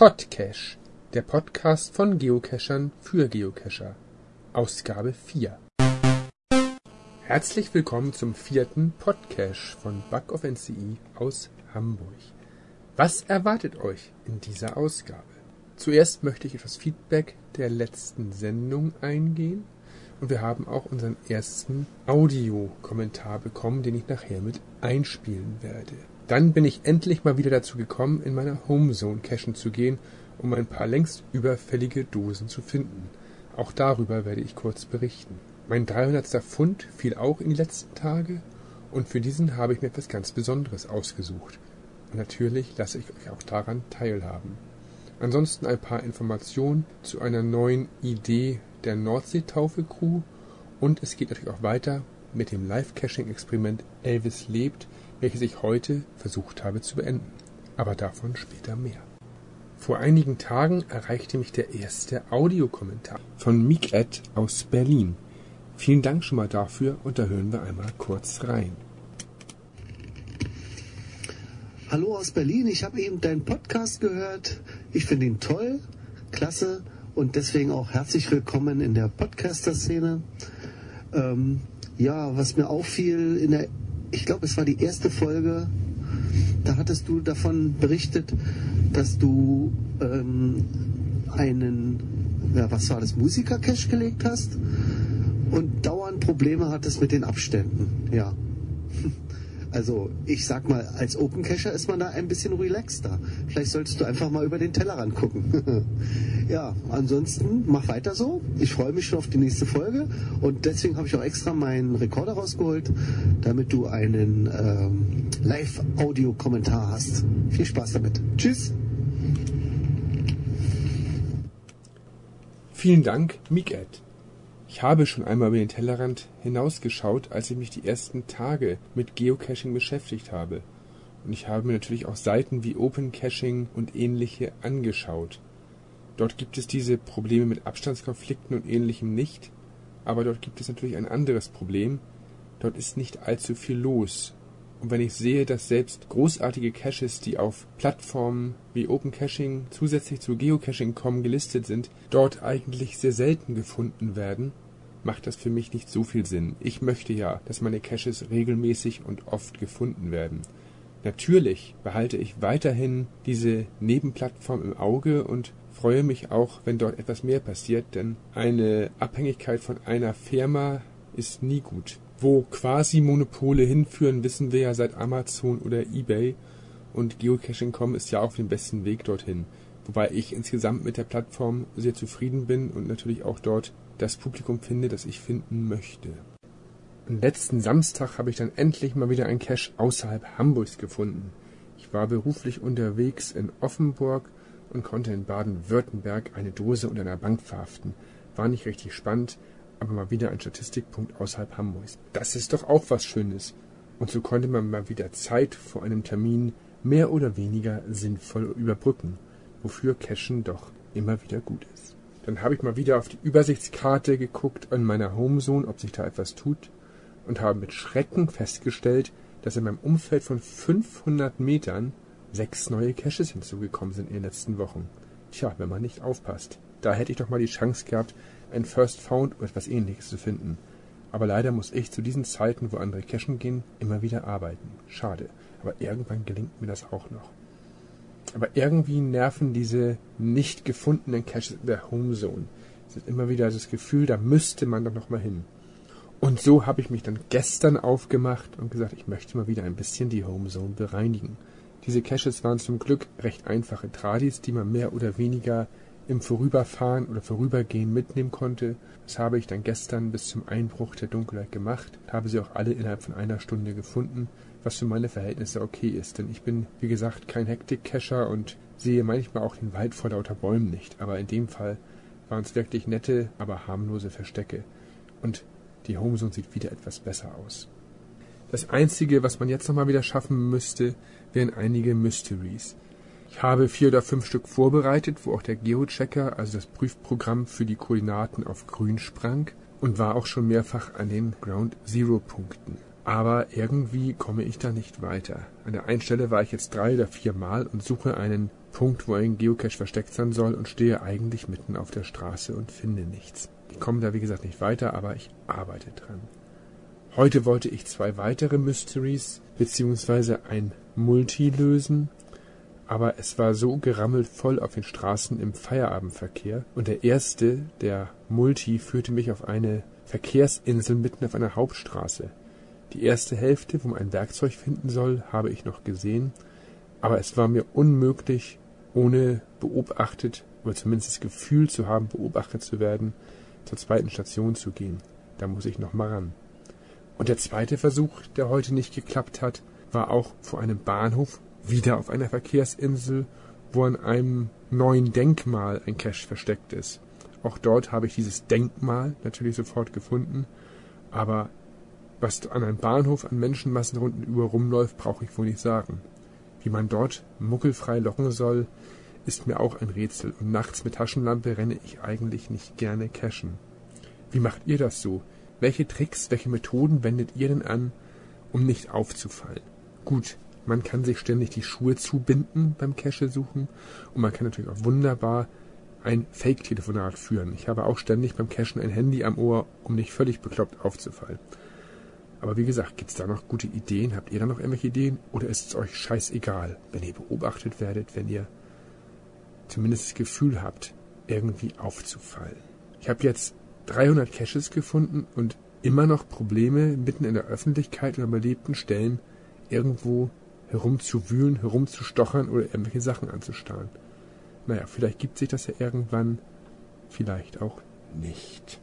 Podcache, der Podcast von Geocachern für Geocacher. Ausgabe 4. Herzlich willkommen zum vierten Podcache von Bug of NCE aus Hamburg. Was erwartet euch in dieser Ausgabe? Zuerst möchte ich etwas Feedback der letzten Sendung eingehen und wir haben auch unseren ersten Audiokommentar bekommen, den ich nachher mit einspielen werde. Dann bin ich endlich mal wieder dazu gekommen, in meiner Homezone cachen zu gehen, um ein paar längst überfällige Dosen zu finden. Auch darüber werde ich kurz berichten. Mein 300. Pfund fiel auch in die letzten Tage und für diesen habe ich mir etwas ganz Besonderes ausgesucht. Und natürlich lasse ich euch auch daran teilhaben. Ansonsten ein paar Informationen zu einer neuen Idee der Nordseetaufe-Crew und es geht natürlich auch weiter mit dem Live-Caching-Experiment Elvis lebt, welches ich heute versucht habe zu beenden. Aber davon später mehr. Vor einigen Tagen erreichte mich der erste Audiokommentar von Miked aus Berlin. Vielen Dank schon mal dafür und da hören wir einmal kurz rein. Hallo aus Berlin, ich habe eben deinen Podcast gehört. Ich finde ihn toll, klasse und deswegen auch herzlich willkommen in der Podcaster-Szene. Ähm, ja, was mir auffiel in der ich glaube, es war die erste Folge, da hattest du davon berichtet, dass du ähm, einen, ja, was war das, Musiker-Cache gelegt hast und dauernd Probleme hattest mit den Abständen. Ja. Also ich sag mal, als Open Cacher ist man da ein bisschen relaxter. Vielleicht solltest du einfach mal über den Tellerrand gucken. ja, ansonsten mach weiter so. Ich freue mich schon auf die nächste Folge und deswegen habe ich auch extra meinen Rekorder rausgeholt, damit du einen ähm, Live-Audio-Kommentar hast. Viel Spaß damit. Tschüss. Vielen Dank, Miket. Ich habe schon einmal über den Tellerrand hinausgeschaut, als ich mich die ersten Tage mit Geocaching beschäftigt habe. Und ich habe mir natürlich auch Seiten wie Open Caching und ähnliche angeschaut. Dort gibt es diese Probleme mit Abstandskonflikten und ähnlichem nicht, aber dort gibt es natürlich ein anderes Problem. Dort ist nicht allzu viel los und wenn ich sehe, dass selbst großartige Caches, die auf Plattformen wie Open Caching zusätzlich zu Geocaching.com gelistet sind, dort eigentlich sehr selten gefunden werden, macht das für mich nicht so viel Sinn. Ich möchte ja, dass meine Caches regelmäßig und oft gefunden werden. Natürlich behalte ich weiterhin diese Nebenplattform im Auge und freue mich auch, wenn dort etwas mehr passiert, denn eine Abhängigkeit von einer Firma ist nie gut. Wo quasi Monopole hinführen, wissen wir ja seit Amazon oder eBay und Geocaching.com ist ja auf dem besten Weg dorthin. Wobei ich insgesamt mit der Plattform sehr zufrieden bin und natürlich auch dort das Publikum finde, das ich finden möchte. Am letzten Samstag habe ich dann endlich mal wieder ein Cache außerhalb Hamburgs gefunden. Ich war beruflich unterwegs in Offenburg und konnte in Baden-Württemberg eine Dose unter einer Bank verhaften. War nicht richtig spannend, aber mal wieder ein Statistikpunkt außerhalb Hamburgs. Das ist doch auch was Schönes. Und so konnte man mal wieder Zeit vor einem Termin mehr oder weniger sinnvoll überbrücken, wofür Cashen doch immer wieder gut ist. Dann habe ich mal wieder auf die Übersichtskarte geguckt an meiner Homezone, ob sich da etwas tut, und habe mit Schrecken festgestellt, dass in meinem Umfeld von 500 Metern sechs neue Caches hinzugekommen sind in den letzten Wochen. Tja, wenn man nicht aufpasst. Da hätte ich doch mal die Chance gehabt, ein First Found oder etwas ähnliches zu finden. Aber leider muss ich zu diesen Zeiten, wo andere cashen gehen, immer wieder arbeiten. Schade. Aber irgendwann gelingt mir das auch noch. Aber irgendwie nerven diese nicht gefundenen Caches in der Homezone. Es ist immer wieder das Gefühl, da müsste man doch noch mal hin. Und so habe ich mich dann gestern aufgemacht und gesagt, ich möchte mal wieder ein bisschen die Homezone bereinigen. Diese Caches waren zum Glück recht einfache Tradis, die man mehr oder weniger im Vorüberfahren oder Vorübergehen mitnehmen konnte. Das habe ich dann gestern bis zum Einbruch der Dunkelheit gemacht, habe sie auch alle innerhalb von einer Stunde gefunden, was für meine Verhältnisse okay ist, denn ich bin, wie gesagt, kein Hektik-Cacher und sehe manchmal auch den Wald vor lauter Bäumen nicht, aber in dem Fall waren es wirklich nette, aber harmlose Verstecke. Und die Homezone sieht wieder etwas besser aus. Das Einzige, was man jetzt nochmal wieder schaffen müsste, wären einige Mysteries. Ich habe vier oder fünf Stück vorbereitet, wo auch der Geochecker, also das Prüfprogramm für die Koordinaten auf grün sprang und war auch schon mehrfach an den Ground Zero Punkten. aber irgendwie komme ich da nicht weiter. An der einen Stelle war ich jetzt drei oder vier Mal und suche einen Punkt, wo ein Geocache versteckt sein soll und stehe eigentlich mitten auf der Straße und finde nichts. Ich komme da wie gesagt nicht weiter, aber ich arbeite dran. Heute wollte ich zwei weitere Mysteries beziehungsweise ein Multi lösen, aber es war so gerammelt voll auf den Straßen im Feierabendverkehr und der erste, der Multi, führte mich auf eine Verkehrsinsel mitten auf einer Hauptstraße. Die erste Hälfte, wo man ein Werkzeug finden soll, habe ich noch gesehen, aber es war mir unmöglich, ohne beobachtet oder zumindest das Gefühl zu haben, beobachtet zu werden, zur zweiten Station zu gehen. Da muss ich noch mal ran. Und der zweite Versuch, der heute nicht geklappt hat, war auch vor einem Bahnhof, wieder auf einer Verkehrsinsel, wo an einem neuen Denkmal ein Cache versteckt ist. Auch dort habe ich dieses Denkmal natürlich sofort gefunden, aber was an einem Bahnhof an Menschenmassen rundum rumläuft, brauche ich wohl nicht sagen. Wie man dort muckelfrei locken soll, ist mir auch ein Rätsel und nachts mit Taschenlampe renne ich eigentlich nicht gerne cashen. Wie macht ihr das so? Welche Tricks, welche Methoden wendet ihr denn an, um nicht aufzufallen? Gut, man kann sich ständig die Schuhe zubinden beim Cache suchen und man kann natürlich auch wunderbar ein Fake-Telefonat führen. Ich habe auch ständig beim Cachen ein Handy am Ohr, um nicht völlig bekloppt aufzufallen. Aber wie gesagt, gibt's da noch gute Ideen? Habt ihr da noch irgendwelche Ideen? Oder ist es euch scheißegal, wenn ihr beobachtet werdet, wenn ihr zumindest das Gefühl habt, irgendwie aufzufallen? Ich habe jetzt 300 Caches gefunden und immer noch Probleme, mitten in der Öffentlichkeit oder belebten Stellen irgendwo herumzuwühlen, herumzustochern oder irgendwelche Sachen anzustarren. Naja, vielleicht gibt sich das ja irgendwann, vielleicht auch nicht.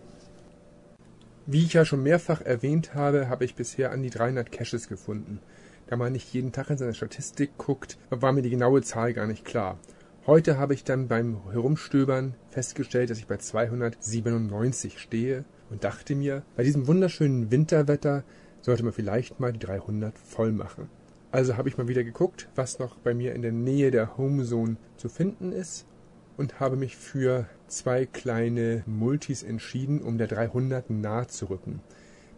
Wie ich ja schon mehrfach erwähnt habe, habe ich bisher an die 300 Caches gefunden. Da man nicht jeden Tag in seine Statistik guckt, war mir die genaue Zahl gar nicht klar. Heute habe ich dann beim Herumstöbern festgestellt, dass ich bei 297 stehe und dachte mir, bei diesem wunderschönen Winterwetter sollte man vielleicht mal die 300 voll machen. Also habe ich mal wieder geguckt, was noch bei mir in der Nähe der Homezone zu finden ist und habe mich für zwei kleine Multis entschieden, um der 300 nahe zu rücken.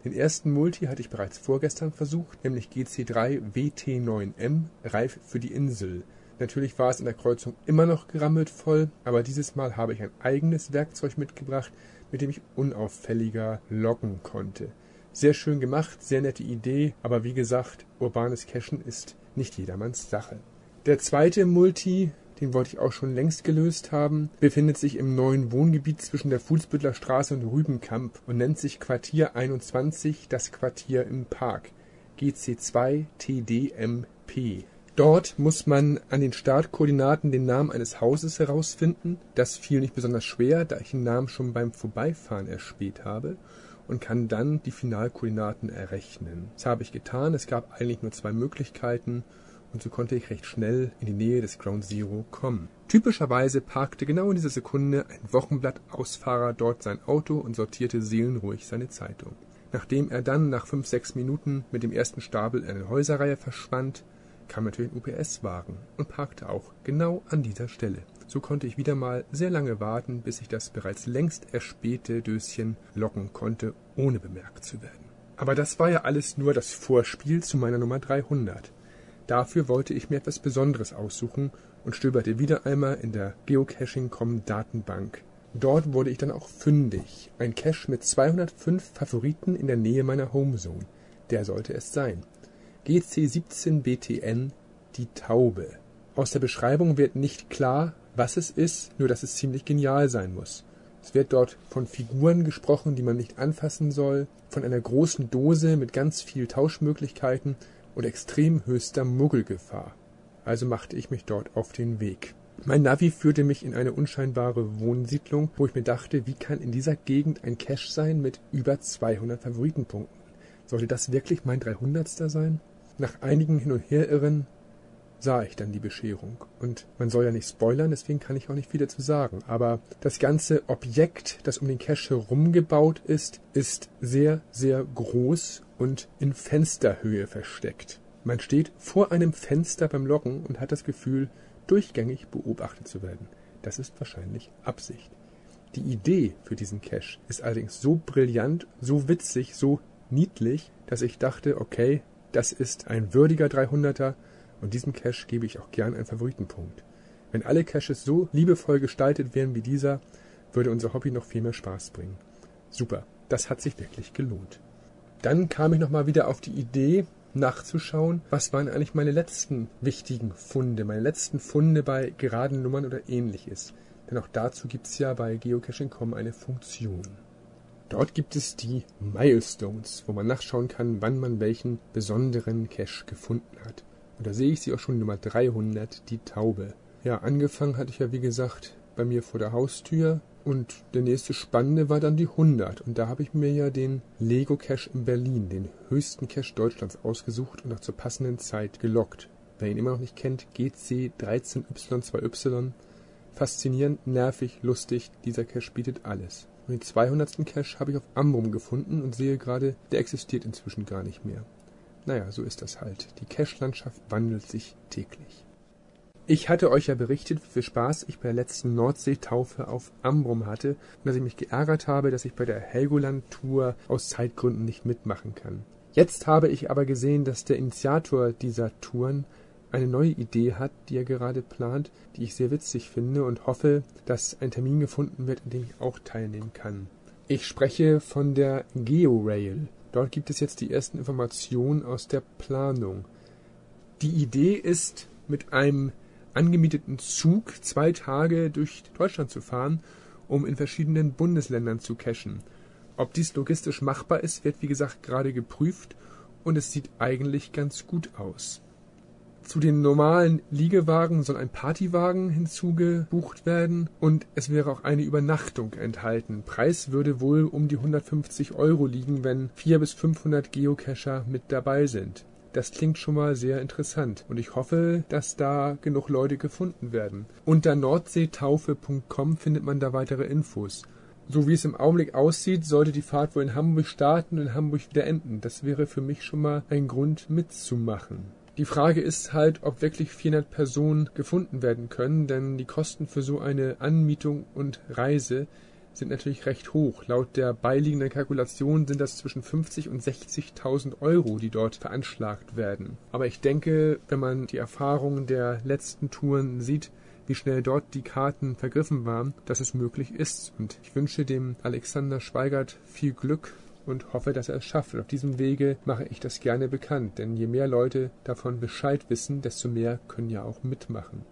Den ersten Multi hatte ich bereits vorgestern versucht, nämlich GC3 WT9M, reif für die Insel. Natürlich war es in der Kreuzung immer noch gerammelt voll, aber dieses Mal habe ich ein eigenes Werkzeug mitgebracht, mit dem ich unauffälliger loggen konnte. Sehr schön gemacht, sehr nette Idee, aber wie gesagt, urbanes Cachen ist nicht jedermanns Sache. Der zweite Multi den wollte ich auch schon längst gelöst haben, befindet sich im neuen Wohngebiet zwischen der Fuhlsbüttler Straße und Rübenkamp und nennt sich Quartier 21, das Quartier im Park. GC2 TDMP. Dort muss man an den Startkoordinaten den Namen eines Hauses herausfinden. Das fiel nicht besonders schwer, da ich den Namen schon beim Vorbeifahren erspäht habe und kann dann die Finalkoordinaten errechnen. Das habe ich getan. Es gab eigentlich nur zwei Möglichkeiten und so konnte ich recht schnell in die Nähe des Ground Zero kommen. Typischerweise parkte genau in dieser Sekunde ein Wochenblatt-Ausfahrer dort sein Auto und sortierte seelenruhig seine Zeitung. Nachdem er dann nach fünf, sechs Minuten mit dem ersten Stapel in eine Häuserreihe verschwand, kam natürlich ein UPS-Wagen und parkte auch genau an dieser Stelle. So konnte ich wieder mal sehr lange warten, bis ich das bereits längst erspähte Döschen locken konnte, ohne bemerkt zu werden. Aber das war ja alles nur das Vorspiel zu meiner Nummer 300. Dafür wollte ich mir etwas Besonderes aussuchen und stöberte wieder einmal in der Geocaching.com Datenbank. Dort wurde ich dann auch fündig. Ein Cache mit 205 Favoriten in der Nähe meiner Homezone. Der sollte es sein. GC17BTN Die Taube. Aus der Beschreibung wird nicht klar, was es ist, nur dass es ziemlich genial sein muss. Es wird dort von Figuren gesprochen, die man nicht anfassen soll, von einer großen Dose mit ganz viel Tauschmöglichkeiten und extrem höchster Muggelgefahr. Also machte ich mich dort auf den Weg. Mein Navi führte mich in eine unscheinbare Wohnsiedlung, wo ich mir dachte, wie kann in dieser Gegend ein Cache sein mit über 200 Favoritenpunkten? Sollte das wirklich mein 300. sein? Nach einigen Hin- und Herirren sah ich dann die Bescherung. Und man soll ja nicht spoilern, deswegen kann ich auch nicht viel dazu sagen. Aber das ganze Objekt, das um den Cache herumgebaut ist, ist sehr, sehr groß und in Fensterhöhe versteckt. Man steht vor einem Fenster beim Loggen und hat das Gefühl, durchgängig beobachtet zu werden. Das ist wahrscheinlich Absicht. Die Idee für diesen Cache ist allerdings so brillant, so witzig, so niedlich, dass ich dachte, okay, das ist ein würdiger 300er und diesem Cache gebe ich auch gern einen Favoritenpunkt. Wenn alle Caches so liebevoll gestaltet wären wie dieser, würde unser Hobby noch viel mehr Spaß bringen. Super, das hat sich wirklich gelohnt. Dann kam ich nochmal wieder auf die Idee, nachzuschauen, was waren eigentlich meine letzten wichtigen Funde, meine letzten Funde bei geraden Nummern oder ähnliches. Denn auch dazu gibt es ja bei Geocaching.com eine Funktion. Dort gibt es die Milestones, wo man nachschauen kann, wann man welchen besonderen Cache gefunden hat. Und da sehe ich sie auch schon Nummer 300, die Taube. Ja, angefangen hatte ich ja wie gesagt bei mir vor der Haustür und der nächste spannende war dann die 100 und da habe ich mir ja den Lego Cache in Berlin, den höchsten Cache Deutschlands ausgesucht und auch zur passenden Zeit gelockt. Wer ihn immer noch nicht kennt, GC 13Y2Y. Faszinierend, nervig, lustig, dieser Cache bietet alles. Den 200. Cache habe ich auf Ambrum gefunden und sehe gerade, der existiert inzwischen gar nicht mehr. Naja, so ist das halt. Die Cache-Landschaft wandelt sich täglich. Ich hatte euch ja berichtet, wie viel Spaß ich bei der letzten Nordseetaufe auf Ambrum hatte und dass ich mich geärgert habe, dass ich bei der Helgoland-Tour aus Zeitgründen nicht mitmachen kann. Jetzt habe ich aber gesehen, dass der Initiator dieser Touren eine neue Idee hat, die er gerade plant, die ich sehr witzig finde und hoffe, dass ein Termin gefunden wird, an dem ich auch teilnehmen kann. Ich spreche von der GeoRail. Dort gibt es jetzt die ersten Informationen aus der Planung. Die Idee ist, mit einem angemieteten Zug zwei Tage durch Deutschland zu fahren, um in verschiedenen Bundesländern zu cachen. Ob dies logistisch machbar ist, wird wie gesagt gerade geprüft und es sieht eigentlich ganz gut aus. Zu den normalen Liegewagen soll ein Partywagen hinzugebucht werden und es wäre auch eine Übernachtung enthalten. Preis würde wohl um die 150 Euro liegen, wenn 400 bis 500 Geocacher mit dabei sind. Das klingt schon mal sehr interessant und ich hoffe, dass da genug Leute gefunden werden. Unter nordseetaufe.com findet man da weitere Infos. So wie es im Augenblick aussieht, sollte die Fahrt wohl in Hamburg starten und in Hamburg wieder enden. Das wäre für mich schon mal ein Grund mitzumachen. Die Frage ist halt, ob wirklich 400 Personen gefunden werden können, denn die Kosten für so eine Anmietung und Reise sind natürlich recht hoch. Laut der beiliegenden Kalkulation sind das zwischen 50 und 60.000 Euro, die dort veranschlagt werden. Aber ich denke, wenn man die Erfahrungen der letzten Touren sieht, wie schnell dort die Karten vergriffen waren, dass es möglich ist. Und ich wünsche dem Alexander Schweigert viel Glück und hoffe, dass er es schafft. Und auf diesem Wege mache ich das gerne bekannt, denn je mehr Leute davon Bescheid wissen, desto mehr können ja auch mitmachen.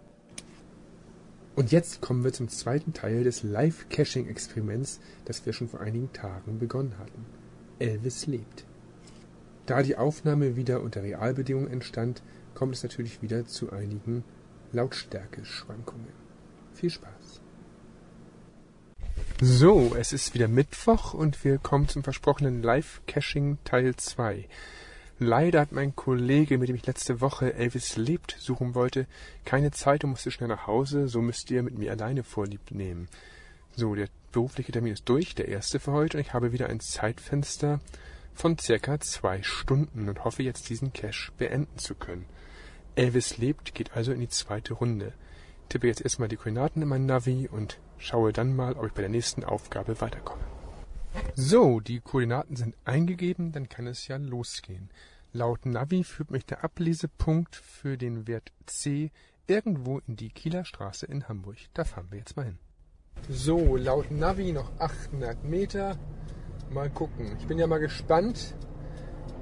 Und jetzt kommen wir zum zweiten Teil des Live-Caching-Experiments, das wir schon vor einigen Tagen begonnen hatten. Elvis lebt. Da die Aufnahme wieder unter Realbedingungen entstand, kommt es natürlich wieder zu einigen Lautstärke-Schwankungen. Viel Spaß! So, es ist wieder Mittwoch und wir kommen zum versprochenen Live-Caching Teil 2. Leider hat mein Kollege, mit dem ich letzte Woche Elvis lebt suchen wollte, keine Zeit und musste schnell nach Hause, so müsst ihr mit mir alleine Vorlieb nehmen. So, der berufliche Termin ist durch, der erste für heute, und ich habe wieder ein Zeitfenster von circa zwei Stunden und hoffe jetzt diesen Cache beenden zu können. Elvis lebt geht also in die zweite Runde. Tippe jetzt erstmal die Koordinaten in mein Navi und schaue dann mal, ob ich bei der nächsten Aufgabe weiterkomme. So, die Koordinaten sind eingegeben, dann kann es ja losgehen. Laut Navi führt mich der Ablesepunkt für den Wert C irgendwo in die Kieler Straße in Hamburg. Da fahren wir jetzt mal hin. So, laut Navi noch 800 Meter. Mal gucken. Ich bin ja mal gespannt,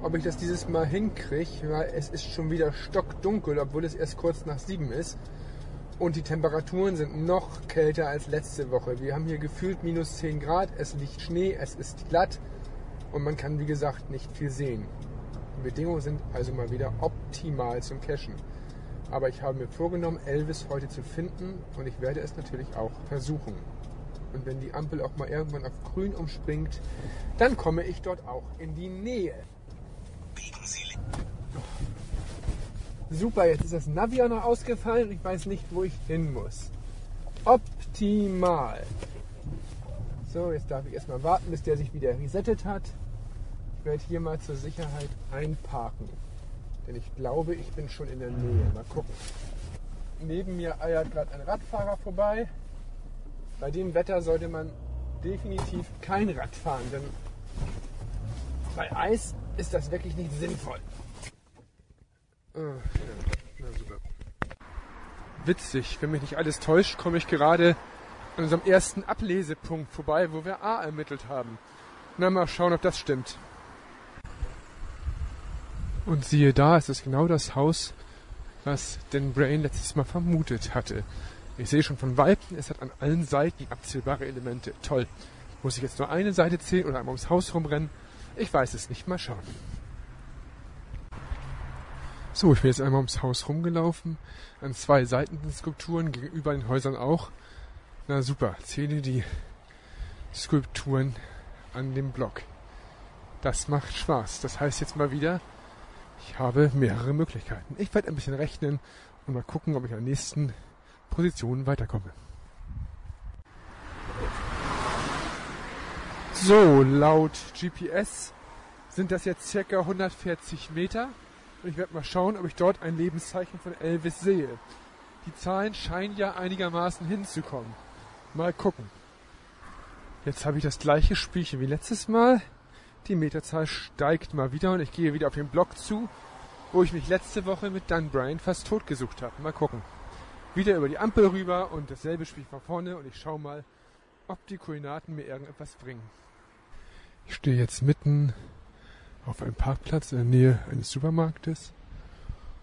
ob ich das dieses Mal hinkriege, weil es ist schon wieder stockdunkel, obwohl es erst kurz nach sieben ist. Und die Temperaturen sind noch kälter als letzte Woche. Wir haben hier gefühlt minus 10 Grad, es liegt Schnee, es ist glatt und man kann wie gesagt nicht viel sehen. Die Bedingungen sind also mal wieder optimal zum Cashen. Aber ich habe mir vorgenommen, Elvis heute zu finden und ich werde es natürlich auch versuchen. Und wenn die Ampel auch mal irgendwann auf grün umspringt, dann komme ich dort auch in die Nähe. Biegen Sie Super, jetzt ist das Navi auch noch ausgefallen und ich weiß nicht, wo ich hin muss. Optimal. So, jetzt darf ich erstmal warten, bis der sich wieder resettet hat. Ich werde hier mal zur Sicherheit einparken. Denn ich glaube, ich bin schon in der Nähe. Mal gucken. Neben mir eiert gerade ein Radfahrer vorbei. Bei dem Wetter sollte man definitiv kein Rad fahren, denn Bei Eis ist das wirklich nicht sinnvoll. Ah, ja. Super. Witzig, wenn mich nicht alles täuscht, komme ich gerade an unserem ersten Ablesepunkt vorbei, wo wir A ermittelt haben. Na, mal schauen, ob das stimmt. Und siehe da, es ist genau das Haus, was Dan Brain letztes Mal vermutet hatte. Ich sehe schon von Weitem, es hat an allen Seiten abzählbare Elemente. Toll. Muss ich jetzt nur eine Seite zählen oder einmal ums Haus rumrennen? Ich weiß es nicht. Mal schauen. So, ich bin jetzt einmal ums Haus rumgelaufen. An zwei Seiten den Skulpturen, gegenüber den Häusern auch. Na super, zähle die Skulpturen an dem Block. Das macht Spaß. Das heißt jetzt mal wieder, ich habe mehrere Möglichkeiten. Ich werde ein bisschen rechnen und mal gucken, ob ich an der nächsten Position weiterkomme. So, laut GPS sind das jetzt circa 140 Meter. Und ich werde mal schauen, ob ich dort ein Lebenszeichen von Elvis sehe. Die Zahlen scheinen ja einigermaßen hinzukommen. Mal gucken. Jetzt habe ich das gleiche Spielchen wie letztes Mal. Die Meterzahl steigt mal wieder und ich gehe wieder auf den Block zu, wo ich mich letzte Woche mit Dan Bryan fast totgesucht habe. Mal gucken. Wieder über die Ampel rüber und dasselbe Spiel von vorne und ich schaue mal, ob die Koordinaten mir irgendetwas bringen. Ich stehe jetzt mitten auf einem Parkplatz in der Nähe eines Supermarktes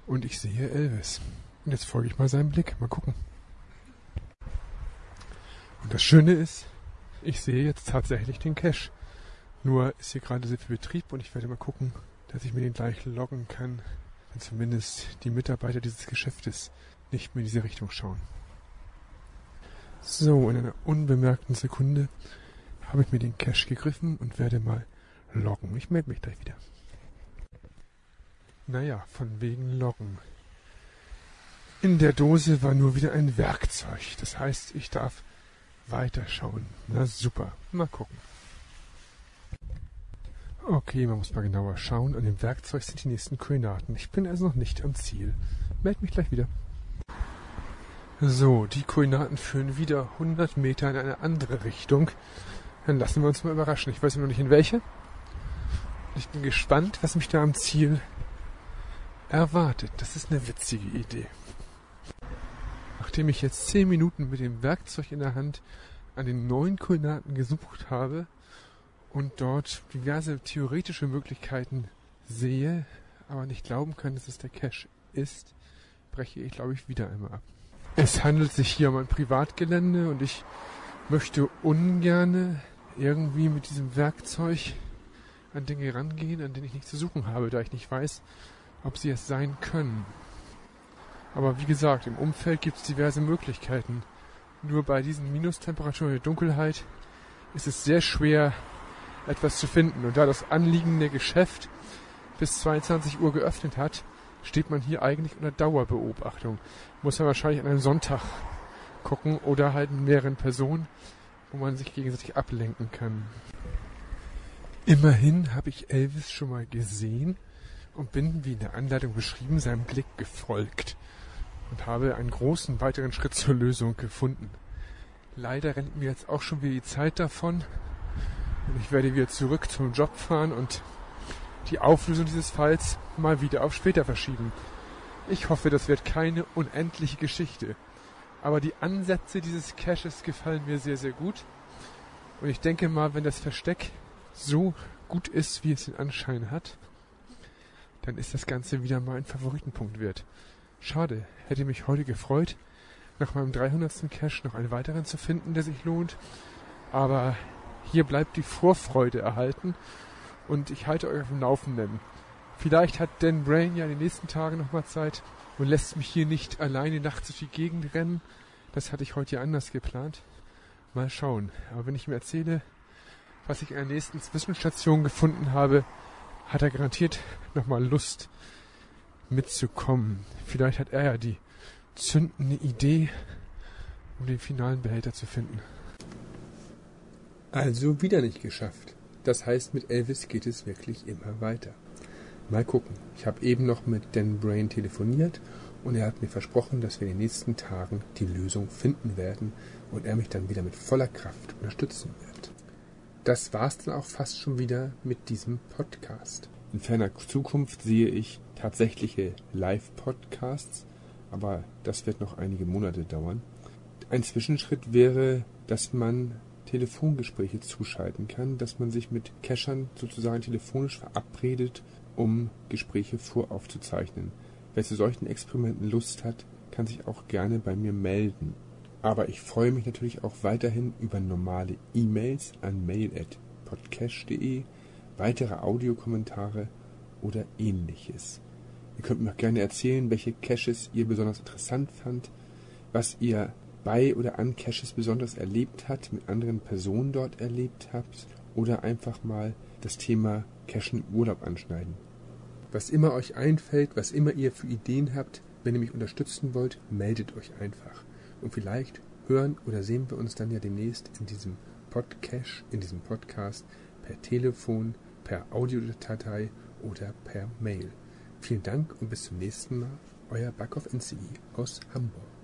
und ich sehe Elvis. Und jetzt folge ich mal seinem Blick. Mal gucken. Und das Schöne ist, ich sehe jetzt tatsächlich den Cache. Nur ist hier gerade sehr viel Betrieb und ich werde mal gucken, dass ich mir den gleich loggen kann, wenn zumindest die Mitarbeiter dieses Geschäftes nicht mehr in diese Richtung schauen. So, in einer unbemerkten Sekunde habe ich mir den Cache gegriffen und werde mal loggen. Ich melde mich gleich wieder. Naja, von wegen loggen. In der Dose war nur wieder ein Werkzeug. Das heißt, ich darf weiterschauen. Na super. Mal gucken. Okay, man muss mal genauer schauen. An dem Werkzeug sind die nächsten Koordinaten. Ich bin also noch nicht am Ziel. Meld mich gleich wieder. So, die Koordinaten führen wieder 100 Meter in eine andere Richtung. Dann lassen wir uns mal überraschen. Ich weiß noch nicht in welche. Ich bin gespannt, was mich da am Ziel erwartet. Das ist eine witzige Idee. Nachdem ich jetzt 10 Minuten mit dem Werkzeug in der Hand an den neuen Koordinaten gesucht habe und dort diverse theoretische Möglichkeiten sehe, aber nicht glauben kann, dass es der Cache ist, breche ich, glaube ich, wieder einmal ab. Es handelt sich hier um ein Privatgelände und ich möchte ungerne irgendwie mit diesem Werkzeug an Dinge rangehen, an denen ich nichts zu suchen habe, da ich nicht weiß, ob sie es sein können. Aber wie gesagt, im Umfeld gibt es diverse Möglichkeiten. Nur bei diesen Minustemperaturen in der Dunkelheit ist es sehr schwer, etwas zu finden. Und da das anliegende Geschäft bis 22 Uhr geöffnet hat, steht man hier eigentlich unter Dauerbeobachtung. Muss man wahrscheinlich an einem Sonntag gucken oder halt mit mehreren Personen, wo man sich gegenseitig ablenken kann. Immerhin habe ich Elvis schon mal gesehen und bin, wie in der Anleitung beschrieben, seinem Blick gefolgt und habe einen großen weiteren Schritt zur Lösung gefunden. Leider rennt mir jetzt auch schon wieder die Zeit davon und ich werde wieder zurück zum Job fahren und die Auflösung dieses Falls mal wieder auf später verschieben. Ich hoffe, das wird keine unendliche Geschichte. Aber die Ansätze dieses Caches gefallen mir sehr, sehr gut. Und ich denke mal, wenn das Versteck so gut ist, wie es den Anschein hat, dann ist das Ganze wieder mal ein Favoritenpunkt wert. Schade, hätte mich heute gefreut, nach meinem 300. Cache noch einen weiteren zu finden, der sich lohnt. Aber hier bleibt die Vorfreude erhalten und ich halte euch auf dem Laufenden. Vielleicht hat Dan Brain ja in den nächsten Tagen nochmal Zeit und lässt mich hier nicht alleine nachts durch die Gegend rennen. Das hatte ich heute ja anders geplant. Mal schauen. Aber wenn ich mir erzähle, was ich in der nächsten Zwischenstation gefunden habe, hat er garantiert nochmal Lust mitzukommen. Vielleicht hat er ja die zündende Idee, um den finalen Behälter zu finden. Also wieder nicht geschafft. Das heißt, mit Elvis geht es wirklich immer weiter. Mal gucken. Ich habe eben noch mit Dan Brain telefoniert und er hat mir versprochen, dass wir in den nächsten Tagen die Lösung finden werden und er mich dann wieder mit voller Kraft unterstützen wird. Das war's dann auch fast schon wieder mit diesem Podcast. In ferner Zukunft sehe ich tatsächliche Live-Podcasts, aber das wird noch einige Monate dauern. Ein Zwischenschritt wäre, dass man Telefongespräche zuschalten kann, dass man sich mit Cachern sozusagen telefonisch verabredet, um Gespräche voraufzuzeichnen. Wer zu solchen Experimenten Lust hat, kann sich auch gerne bei mir melden. Aber ich freue mich natürlich auch weiterhin über normale E-Mails an mail.podcash.de, weitere Audiokommentare oder ähnliches. Ihr könnt mir auch gerne erzählen, welche Caches ihr besonders interessant fand, was ihr bei oder an Caches besonders erlebt habt, mit anderen Personen dort erlebt habt oder einfach mal das Thema Cachen im Urlaub anschneiden. Was immer euch einfällt, was immer ihr für Ideen habt, wenn ihr mich unterstützen wollt, meldet euch einfach. Und vielleicht hören oder sehen wir uns dann ja demnächst in diesem Podcast, in diesem Podcast per Telefon, per Audiodatei oder per Mail. Vielen Dank und bis zum nächsten Mal. Euer Backhoff NCI aus Hamburg.